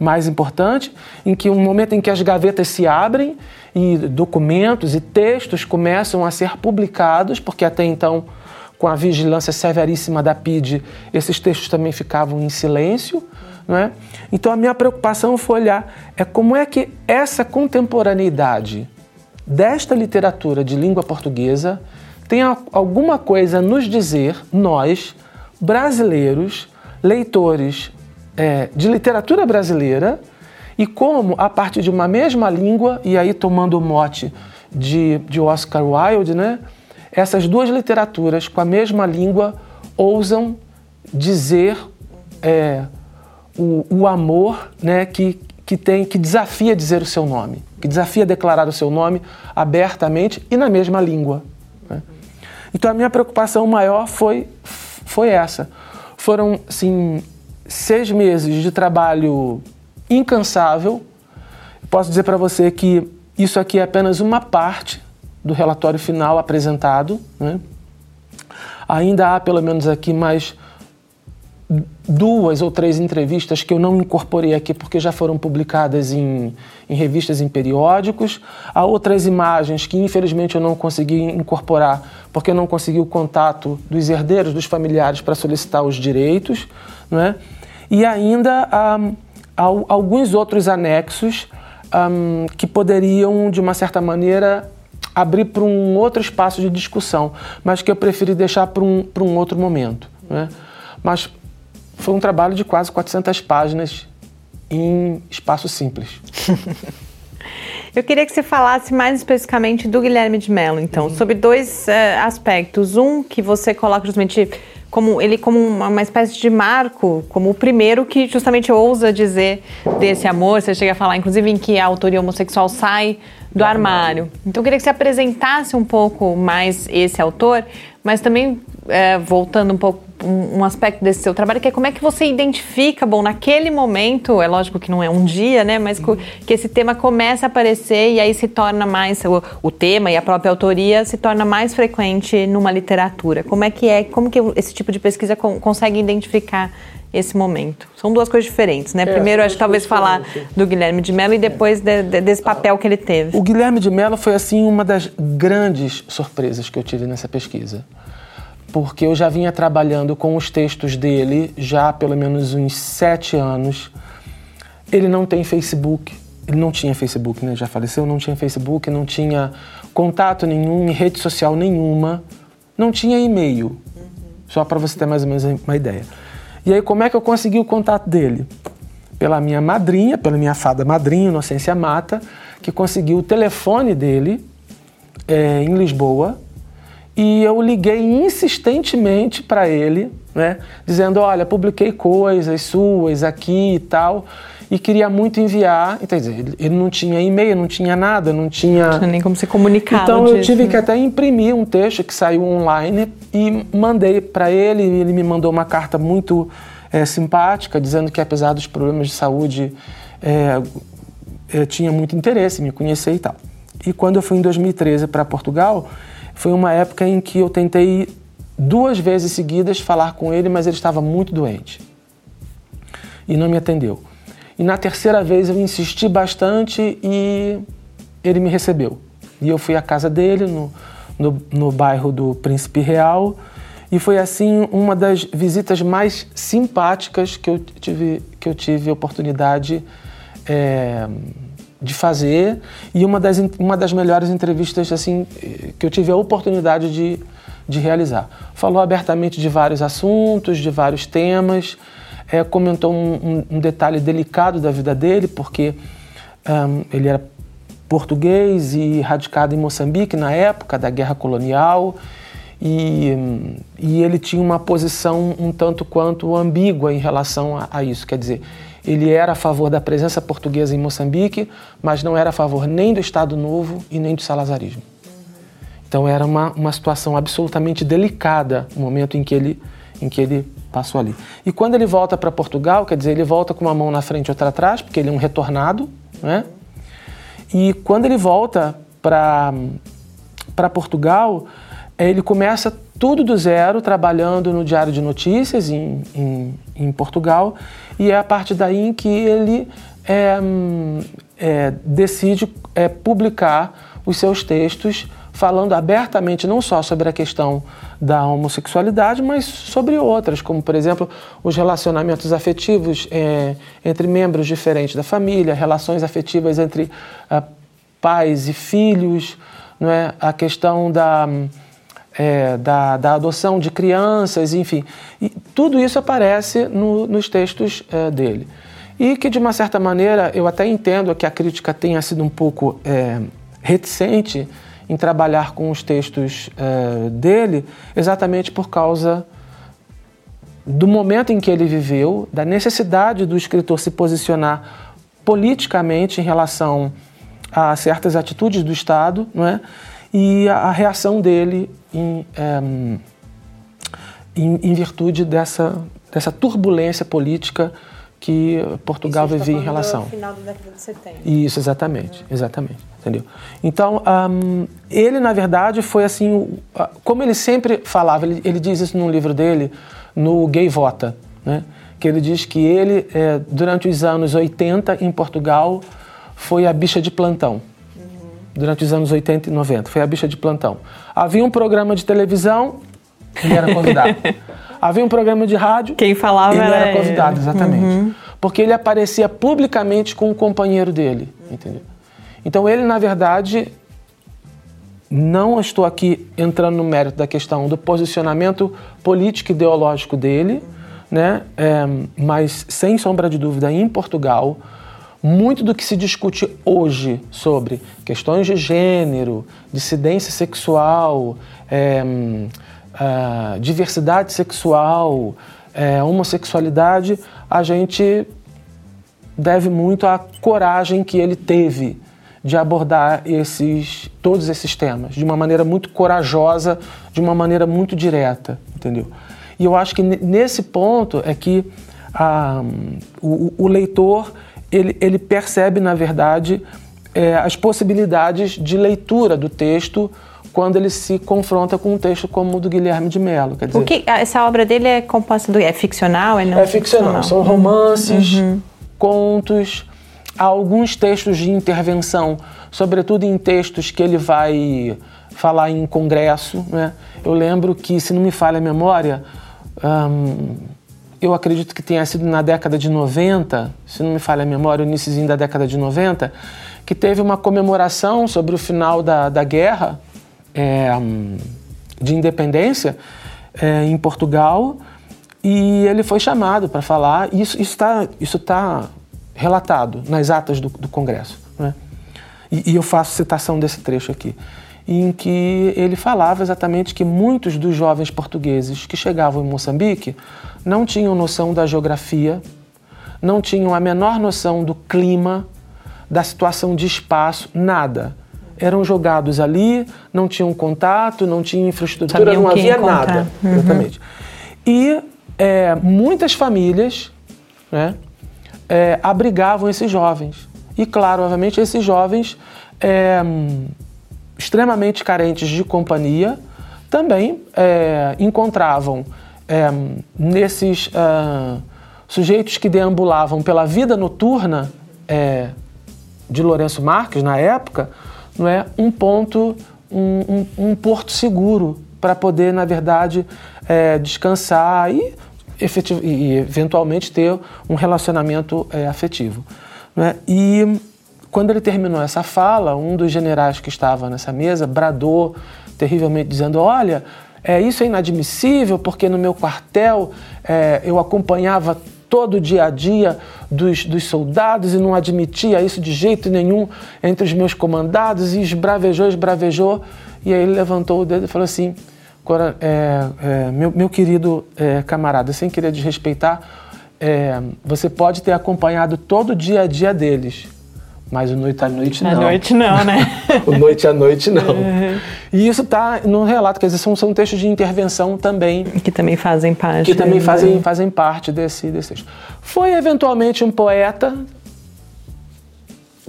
mais importante, em que um momento em que as gavetas se abrem e documentos e textos começam a ser publicados, porque até então, com a vigilância severíssima da PID, esses textos também ficavam em silêncio. É? Então a minha preocupação foi olhar é como é que essa contemporaneidade desta literatura de língua portuguesa tem alguma coisa a nos dizer, nós, brasileiros, leitores é, de literatura brasileira, e como, a partir de uma mesma língua, e aí tomando o mote de, de Oscar Wilde, né, essas duas literaturas com a mesma língua ousam dizer é, o, o amor né, que, que, tem, que desafia dizer o seu nome, que desafia declarar o seu nome abertamente e na mesma língua. Então a minha preocupação maior foi, foi essa. Foram, assim, seis meses de trabalho incansável. Posso dizer para você que isso aqui é apenas uma parte do relatório final apresentado. Né? Ainda há, pelo menos aqui, mais duas ou três entrevistas que eu não incorporei aqui porque já foram publicadas em, em, revistas, em periódicos. Há outras imagens que infelizmente eu não consegui incorporar porque eu não consegui o contato dos herdeiros, dos familiares para solicitar os direitos. Não é? E ainda há, há alguns outros anexos um, que poderiam, de uma certa maneira, abrir para um outro espaço de discussão, mas que eu preferi deixar para um, um outro momento. Né? Mas foi um trabalho de quase 400 páginas em espaço simples. Eu queria que você falasse mais especificamente do Guilherme de Mello, então, uhum. sobre dois uh, aspectos. Um que você coloca justamente como ele como uma, uma, espécie de marco, como o primeiro que justamente ousa dizer desse amor. Você chega a falar, inclusive, em que a autoria homossexual sai do armário. Então, eu queria que você apresentasse um pouco mais esse autor, mas também é, voltando um pouco um, um, aspecto desse seu trabalho, que é como é que você identifica, bom, naquele momento, é lógico que não é um dia, né, mas uhum. que esse tema começa a aparecer e aí se torna mais, o, o, tema e a própria autoria se torna mais frequente numa literatura. Como é que é, como que esse tipo de pesquisa consegue identificar esse momento? São duas coisas diferentes, né? É, Primeiro, acho que talvez falar do Guilherme de Mello e depois de, de, desse papel que ele teve. O Guilherme de Mello foi, assim, uma das grandes surpresas que eu tive nessa pesquisa porque eu já vinha trabalhando com os textos dele já pelo menos uns sete anos. Ele não tem Facebook, ele não tinha Facebook, né? Já faleceu, não tinha Facebook, não tinha contato nenhum, rede social nenhuma, não tinha e-mail. Uhum. Só para você ter mais ou menos uma ideia. E aí, como é que eu consegui o contato dele? Pela minha madrinha, pela minha fada madrinha, Inocência Mata, que conseguiu o telefone dele é, em Lisboa e eu liguei insistentemente para ele, né, dizendo: Olha, publiquei coisas suas aqui e tal, e queria muito enviar. Quer dizer, ele não tinha e-mail, não tinha nada, não tinha. Não tinha nem como se comunicar. Então eu tive né? que até imprimir um texto que saiu online e mandei para ele. E ele me mandou uma carta muito é, simpática, dizendo que apesar dos problemas de saúde, é, tinha muito interesse em me conhecer e tal. E quando eu fui em 2013 para Portugal foi uma época em que eu tentei duas vezes seguidas falar com ele, mas ele estava muito doente e não me atendeu. E na terceira vez eu insisti bastante e ele me recebeu. E eu fui à casa dele, no, no, no bairro do Príncipe Real, e foi assim uma das visitas mais simpáticas que eu tive, que eu tive oportunidade é, de fazer. E uma das, uma das melhores entrevistas assim que eu tive a oportunidade de, de realizar. Falou abertamente de vários assuntos, de vários temas, é, comentou um, um, detalhe delicado da vida dele, porque um, ele era português e radicado em Moçambique na época da guerra colonial. E, e ele tinha uma posição um tanto quanto ambígua em relação a, a isso, quer dizer, ele era a favor da presença portuguesa em Moçambique, mas não era a favor nem do Estado Novo e nem do salazarismo. Então era uma, uma situação absolutamente delicada o momento em que ele, em que ele passou ali. E quando ele volta para Portugal, quer dizer, ele volta com uma mão na frente e outra atrás, porque ele é um retornado, né? E quando ele volta para Portugal, ele começa tudo do zero, trabalhando no Diário de Notícias em, em, em Portugal, e é a partir daí em que ele é, é, decide é, publicar os seus textos falando abertamente não só sobre a questão da homossexualidade, mas sobre outras, como por exemplo os relacionamentos afetivos é, entre membros diferentes da família, relações afetivas entre ah, pais e filhos, não é? a questão da é, da, da, adoção de crianças, enfim. E tudo isso aparece no, nos textos é, dele. E que, de uma certa maneira, eu até entendo que a crítica tenha sido um pouco é, reticente em trabalhar com os textos é, dele, exatamente por causa do momento em que ele viveu, da necessidade do escritor se posicionar politicamente em relação a certas atitudes do Estado, não é? e a, a reação dele em, em, em, virtude dessa, dessa turbulência política que Portugal vivia em relação. No final da década de 70. Isso, exatamente, uhum. exatamente, entendeu? Então, um, ele na verdade foi assim, como ele sempre falava, ele, ele diz isso num livro dele, no Gay Vota, né? que ele diz que ele, é, durante os anos 80 em Portugal, foi a bicha de plantão durante os anos 80 e 90. Foi a bicha de plantão. Havia um programa de televisão, ele era convidado. Havia um programa de rádio, quem falava ele era, era convidado, exatamente. Uhum. Porque ele aparecia publicamente com o companheiro dele, entendeu? Então ele, na verdade, não estou aqui entrando no mérito da questão do posicionamento político ideológico dele, né? É, mas sem sombra de dúvida, em Portugal, muito do que se discute hoje sobre questões de gênero, dissidência sexual, é, uh, diversidade sexual, é, homossexualidade, a gente deve muito à coragem que ele teve de abordar esses, todos esses temas de uma maneira muito corajosa, de uma maneira muito direta, entendeu? E eu acho que nesse ponto é que ah, o, o, leitor ele, ele, percebe, na verdade, é, as possibilidades de leitura do texto quando ele se confronta com um texto como o do Guilherme de Mello. Quer dizer, o que, essa obra dele é composta do é ficcional? É, não é ficcional. ficcional. São romances, uhum. contos, há alguns textos de intervenção, sobretudo em textos que ele vai falar em congresso. Né? Eu lembro que, se não me falha a memória, hum, eu acredito que tenha sido na década de 90, se não me falha a memória, o início da década de 90, que teve uma comemoração sobre o final da, da guerra é, de independência é, em Portugal e ele foi chamado para falar. Isso está isso tá relatado nas atas do, do Congresso. Né? E, e eu faço citação desse trecho aqui em que ele falava exatamente que muitos dos jovens portugueses que chegavam em Moçambique não tinham noção da geografia, não tinham a menor noção do clima, da situação de espaço, nada. Eram jogados ali, não tinham contato, não tinha infraestrutura, Sabiam não havia encontrar. nada. Uhum. Exatamente. E é, muitas famílias né, é, abrigavam esses jovens. E, claro, obviamente, esses jovens é, extremamente carentes de companhia também é, encontravam é, nesses uh, sujeitos que deambulavam pela vida noturna é, de Lourenço Marques, na época, não é, um ponto, um, um, um porto seguro para poder, na verdade, é, descansar e, efetiv e, eventualmente ter um relacionamento é, afetivo. Né? E quando ele terminou essa fala, um dos generais que estava nessa mesa bradou terrivelmente, dizendo: Olha, é, isso é inadmissível, porque no meu quartel é, eu acompanhava todo o dia a dia dos, dos, soldados e não admitia isso de jeito nenhum entre os meus comandados e esbravejou, esbravejou. E aí ele levantou o dedo e falou assim: é, é, meu, meu, querido é, camarada, sem querer desrespeitar, é, você pode ter acompanhado todo o dia a dia deles, mas o noite a noite não. A noite não, né? o noite a noite não. Uhum. E isso está no relato, quer dizer, são, são textos de intervenção também. Que também fazem parte. Que também fazem, fazem parte desse, desse texto. Foi eventualmente um poeta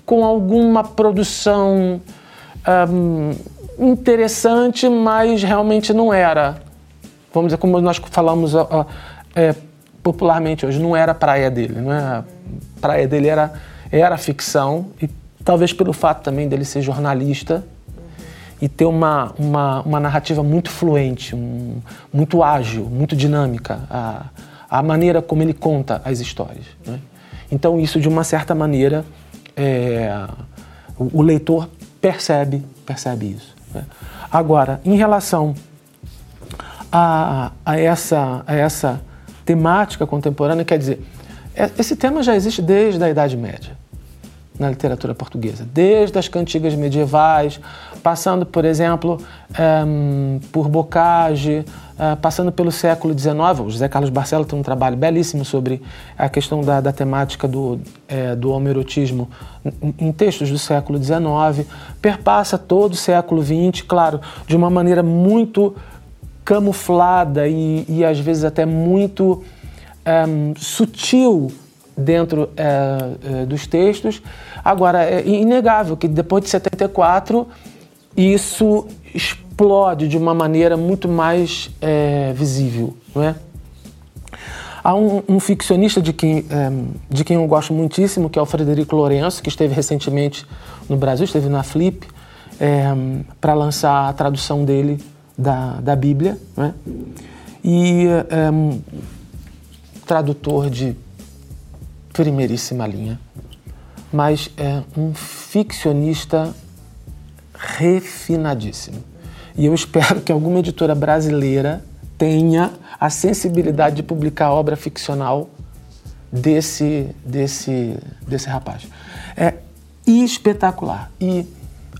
com alguma produção interessante, mas realmente não era. Vamos dizer, como nós falamos uh, uh, é, popularmente hoje, não era a praia dele. Não é? A praia dele era era ficção e talvez pelo fato também dele ser jornalista e ter uma, uma, uma narrativa muito fluente, um, muito ágil, muito dinâmica, a, a maneira como ele conta as histórias. Né? Então isso, de uma certa maneira, é, o, o, leitor percebe, percebe isso. Né? Agora, em relação a, a, essa, a essa temática contemporânea, quer dizer, esse tema já existe desde a Idade Média na literatura portuguesa, desde as cantigas medievais, passando, por exemplo, um, por Bocage, uh, passando pelo século XIX. O José Carlos Barcelo tem um trabalho belíssimo sobre a questão da, da temática do, é, do homerotismo em, em textos do século XIX, perpassa todo o século XX, claro, de uma maneira muito camuflada e, e às vezes até muito um, sutil dentro é, é, dos textos. Agora, é inegável que depois de 74 isso explode de uma maneira muito mais é, visível, não é? Há um, um ficcionista de quem, é, de quem eu gosto muitíssimo, que é o Frederico Lourenço, que esteve recentemente no Brasil, esteve na Flip, é, para lançar a tradução dele da, da Bíblia. Né? E é, tradutor de primeiríssima linha, mas é um ficcionista refinadíssimo. E eu espero que alguma editora brasileira tenha a sensibilidade de publicar obra ficcional desse, desse, desse rapaz. É espetacular. E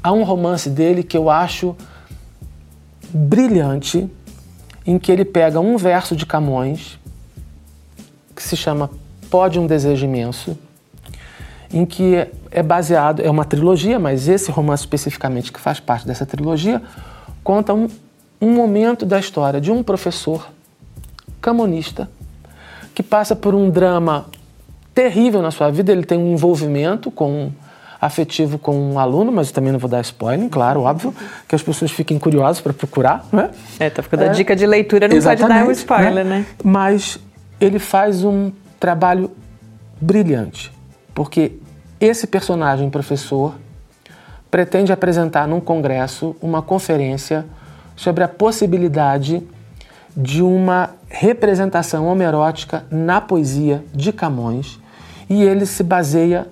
há um romance dele que eu acho brilhante, em que ele pega um verso de Camões, que se chama Pode um Desejo Imenso, em que é baseado, é uma trilogia, mas esse romance especificamente que faz parte dessa trilogia, conta um, um momento da história de um professor camonista que passa por um drama terrível na sua vida. Ele tem um envolvimento com afetivo com um aluno, mas eu também não vou dar spoiler, claro, óbvio, que as pessoas fiquem curiosas para procurar, né? É, tá ficando é, a dica de leitura, não pode dar um spoiler, né? né? Mas ele faz um trabalho brilhante, porque esse personagem professor pretende apresentar num congresso uma conferência sobre a possibilidade de uma representação homerótica na poesia de Camões e ele se baseia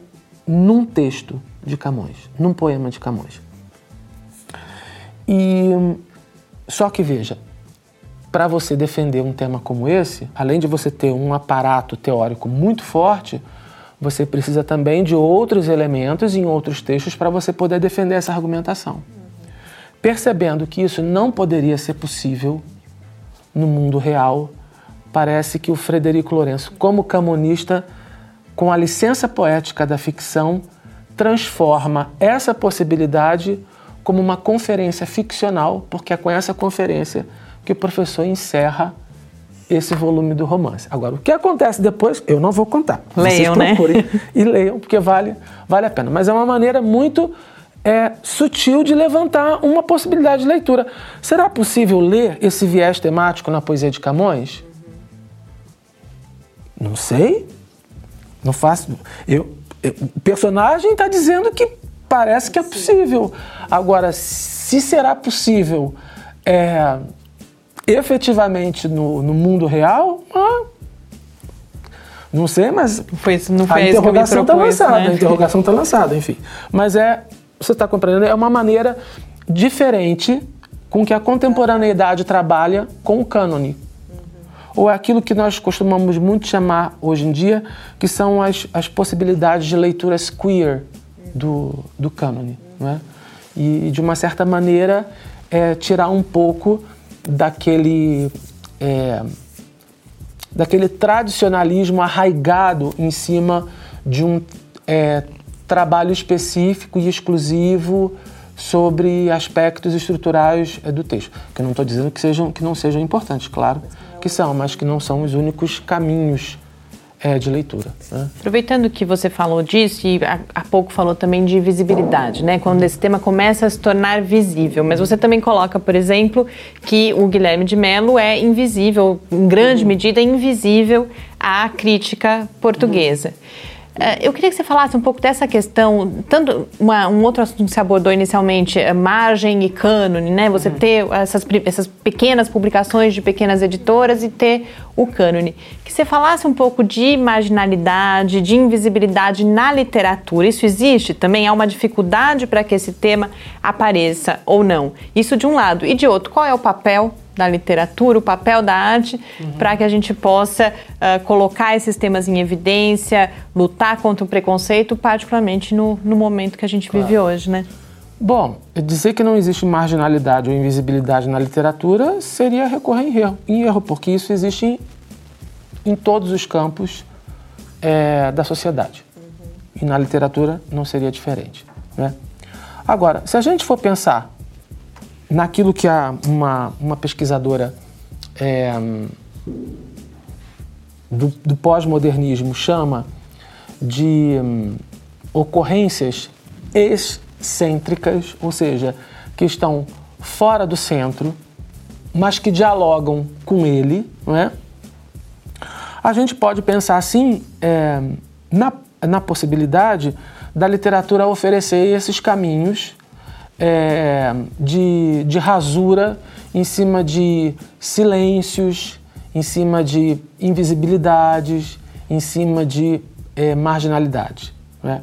num texto de Camões, num poema de Camões. E só que veja, para você defender um tema como esse, além de você ter um aparato teórico muito forte, você precisa também de outros elementos em outros textos para você poder defender essa argumentação. Percebendo que isso não poderia ser possível no mundo real, parece que o Frederico Lourenço, como camonista, com a licença poética da ficção, transforma essa possibilidade como uma conferência ficcional, porque é com essa conferência que o professor encerra esse volume do romance. Agora, o que acontece depois, eu não vou contar. Leiam, Vocês procurem né? e leiam, porque vale, vale a pena. Mas é uma maneira muito é, sutil de levantar uma possibilidade de leitura. Será possível ler esse viés temático na poesia de Camões? Não sei. Não faço. Eu, eu o personagem está dizendo que parece que é possível. Agora, se será possível é, efetivamente no, no mundo real, ah, não sei, mas foi, não foi a interrogação está lançada, né? a interrogação está lançada, enfim. Mas é, você está compreendendo, é uma maneira diferente com que a contemporaneidade trabalha com o cânone. Uhum. Ou é aquilo que nós costumamos muito chamar hoje em dia, que são as, as possibilidades de leituras queer do, do cânone. Não é? E, de uma certa maneira, é, tirar um pouco daquele, é, daquele tradicionalismo arraigado em cima de um é, trabalho específico e exclusivo sobre aspectos estruturais é, do texto. Que eu não estou dizendo que, sejam, que não sejam importantes, claro que são, mas que não são os únicos caminhos é, de leitura. Né? Aproveitando que você falou disso e há pouco falou também de visibilidade, né? Quando esse tema começa a se tornar visível, mas você também coloca, por exemplo, que o Guilherme de Mello é invisível, em grande uhum. medida invisível à crítica portuguesa. Uhum. Eh, eu queria que você falasse um pouco dessa questão, tanto uma, um outro assunto que você abordou inicialmente, eh, margem e cânone, né? Você uhum. ter essas, essas pequenas publicações de pequenas editoras e ter o cânone. Que você falasse um pouco de marginalidade, de invisibilidade na literatura. Isso existe? Também há uma dificuldade para que esse tema apareça ou não? Isso de um lado. E de outro, qual é o papel da literatura, o papel da arte, uhum. para que a gente possa uh, colocar esses temas em evidência, lutar contra o preconceito, particularmente no, no momento que a gente claro. vive hoje, né? Bom, dizer que não existe marginalidade ou invisibilidade na literatura seria recorrer em erro, em erro porque isso existe em, em todos os campos é, da sociedade. Uhum. E na literatura não seria diferente. Né? Agora, se a gente for pensar naquilo que a, uma, uma pesquisadora é, do, do pós-modernismo chama de um, ocorrências excêntricas, ou seja, que estão fora do centro, mas que dialogam com ele, não é? A gente pode pensar assim é, na, na possibilidade da literatura oferecer esses caminhos é, de, de rasura em cima de silêncios, em cima de invisibilidades, em cima de é, marginalidade. Né?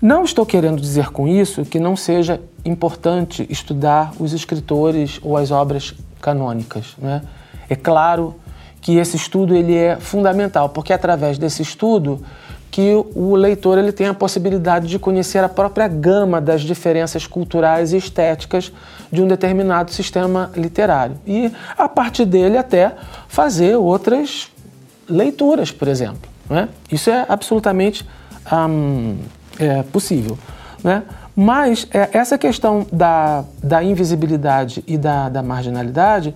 Não estou querendo dizer com isso que não seja importante estudar os escritores ou as obras canônicas. Né? É claro que esse estudo ele é fundamental, porque através desse estudo que o leitor ele tem a possibilidade de conhecer a própria gama das diferenças culturais e estéticas de um determinado sistema literário. E, a partir dele, até fazer outras leituras, por exemplo. Né? Isso é absolutamente hum, é, possível. Né? Mas é, essa questão da, da invisibilidade e da, da marginalidade,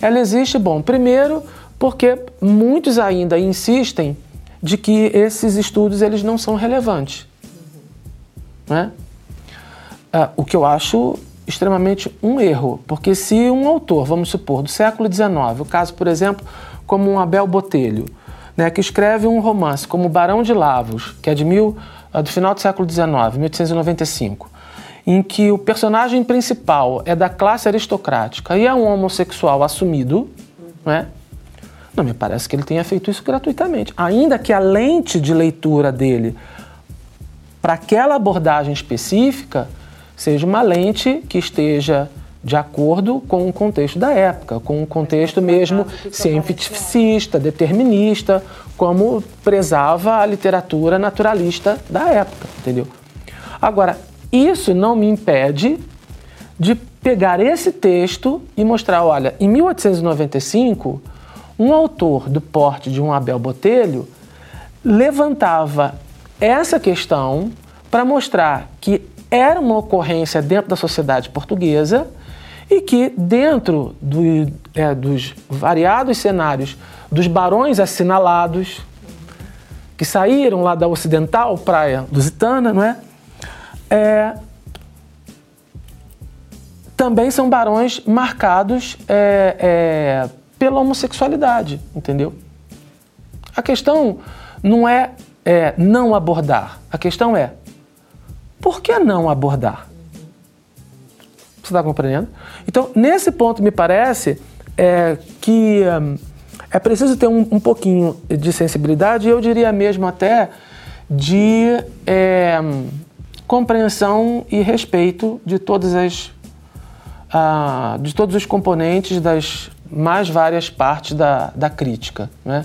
ela existe, bom, primeiro porque muitos ainda insistem de que esses estudos eles não são relevantes. Né? Ah, o que eu acho extremamente um erro, porque se um autor, vamos supor, do século XIX, o caso, por exemplo, como um Abel Botelho, né, que escreve um romance como Barão de Lavos, que é de mil, ah, do final do século XIX, 1895, em que o personagem principal é da classe aristocrática e é um homossexual assumido, né? Não me parece que ele tenha feito isso gratuitamente. Ainda que a lente de leitura dele para aquela abordagem específica seja uma lente que esteja de acordo com o contexto da época, com o contexto mesmo cientificista, determinista, como prezava a literatura naturalista da época, entendeu? Agora, isso não me impede de pegar esse texto e mostrar, olha, em 1895 um autor do porte de um Abel Botelho levantava essa questão para mostrar que era uma ocorrência dentro da sociedade portuguesa e que, dentro do, é, dos variados cenários dos barões assinalados, que saíram lá da ocidental, praia lusitana, não é? é também são barões marcados é, é, pela homossexualidade, entendeu? A questão não é, é não abordar, a questão é por que não abordar? Você está compreendendo? Então, nesse ponto, me parece é, que hum, é preciso ter um, um, pouquinho de sensibilidade, eu diria mesmo até de é, compreensão e respeito de todas as ah, de todos os componentes das mais várias partes da, da crítica. Né?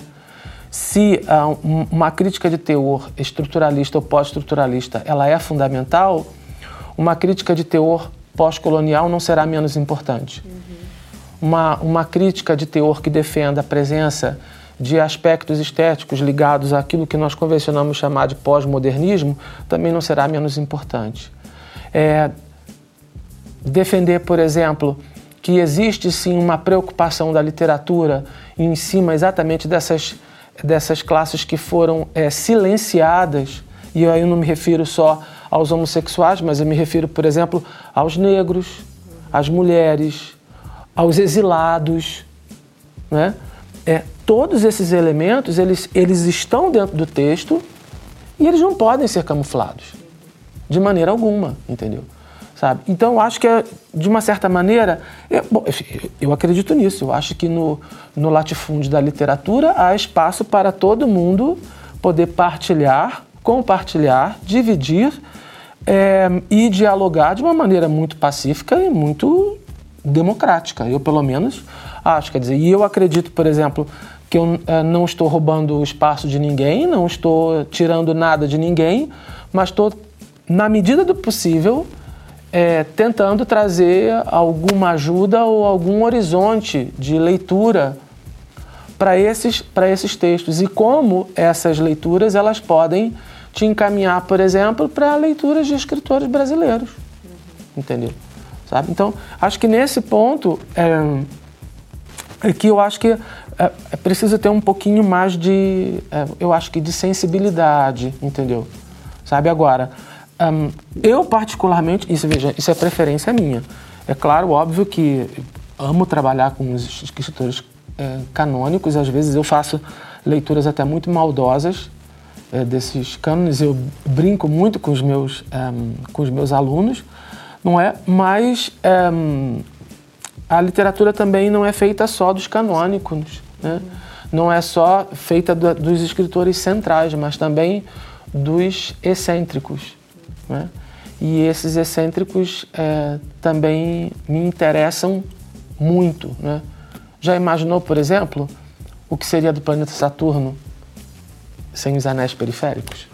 Se ah, uma crítica de teor estruturalista ou pós-estruturalista ela é fundamental, uma crítica de teor pós-colonial não será menos importante. Uhum. Uma, uma crítica de teor que defenda a presença de aspectos estéticos ligados àquilo que nós convencionamos chamar de pós-modernismo também não será menos importante. É, defender, por exemplo, que existe sim uma preocupação da literatura em cima exatamente dessas, dessas classes que foram é, silenciadas, e aí eu não me refiro só aos homossexuais, mas eu me refiro, por exemplo, aos negros, às mulheres, aos exilados, né? É, todos esses elementos, eles, eles estão dentro do texto e eles não podem ser camuflados, de maneira alguma, entendeu? Sabe? Então acho que é, de uma certa maneira, eu, bom, eu acredito nisso. Eu acho que no, no latifúndio da literatura há espaço para todo mundo poder partilhar, compartilhar, dividir é, e dialogar de uma maneira muito pacífica e muito democrática. Eu pelo menos acho, quer dizer, e eu acredito, por exemplo, que eu é, não estou roubando o espaço de ninguém, não estou tirando nada de ninguém, mas estou na medida do possível é, tentando trazer alguma ajuda ou algum horizonte de leitura para esses, esses textos e como essas leituras elas podem te encaminhar, por exemplo, para leituras de escritores brasileiros. Uhum. Entendeu? Sabe? Então, acho que nesse ponto é, é que eu acho que é, é, preciso ter um pouquinho mais de, é, eu acho que de sensibilidade, entendeu? Sabe agora, um, eu, particularmente, isso, veja, isso é preferência minha. É claro, óbvio que amo trabalhar com os escritores é, canônicos, às vezes eu faço leituras até muito maldosas é, desses cânones, eu brinco muito com os meus, um, com os meus alunos, não é? Mas a literatura também não é feita só dos canônicos, né? não é só feita do, dos escritores centrais, mas também dos excêntricos Né? E esses excêntricos é, também me interessam muito. Né? Já imaginou, por exemplo, o que seria do planeta Saturno sem os anéis periféricos?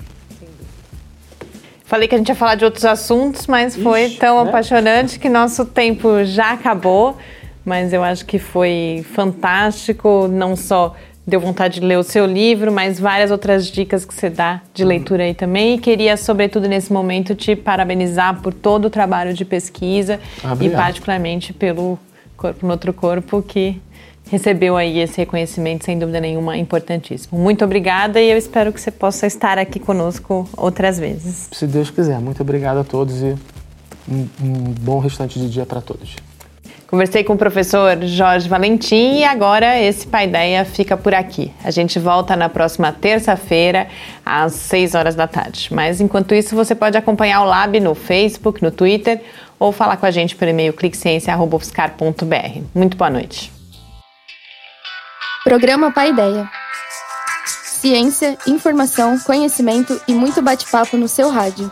Falei que a gente ia falar de outros assuntos, mas foi Ixi, tão né? apaixonante que nosso tempo já acabou. Mas eu acho que foi fantástico, não só deu vontade de ler o seu livro, mas várias outras dicas que você dá de leitura aí também. E queria, sobretudo nesse momento, te parabenizar por todo o trabalho de pesquisa ah, e particularmente pelo Corpo no Outro Corpo, que recebeu aí esse reconhecimento, sem dúvida nenhuma, importantíssimo. Muito obrigada e eu espero que você possa estar aqui conosco outras vezes. Se Deus quiser. Muito obrigado a todos e um, um bom restante de dia para todos. Conversei com o professor Jorge Valentim e agora esse Paideia fica por aqui. A gente volta na próxima terça-feira, às 6 horas da tarde. Mas enquanto isso, você pode acompanhar o Lab no Facebook, no Twitter ou falar com a gente por e-mail cliqueciência.br. Muito boa noite. Programa Paideia. Ciência, informação, conhecimento e muito bate-papo no seu rádio.